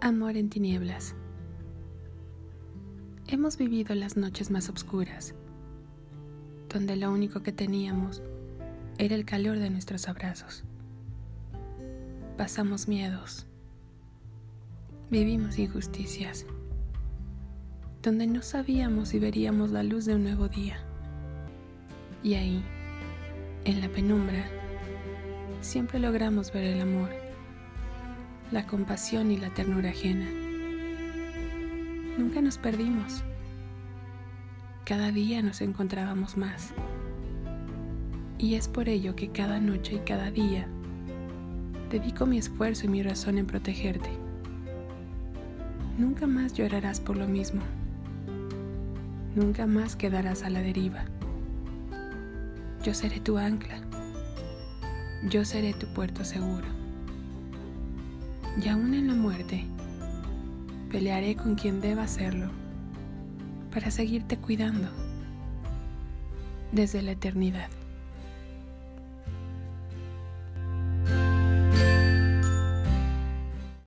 Amor en tinieblas. Hemos vivido las noches más oscuras, donde lo único que teníamos era el calor de nuestros abrazos. Pasamos miedos, vivimos injusticias, donde no sabíamos si veríamos la luz de un nuevo día. Y ahí, en la penumbra, siempre logramos ver el amor la compasión y la ternura ajena. Nunca nos perdimos. Cada día nos encontrábamos más. Y es por ello que cada noche y cada día dedico mi esfuerzo y mi razón en protegerte. Nunca más llorarás por lo mismo. Nunca más quedarás a la deriva. Yo seré tu ancla. Yo seré tu puerto seguro y aún en la muerte, pelearé con quien deba hacerlo para seguirte cuidando desde la eternidad.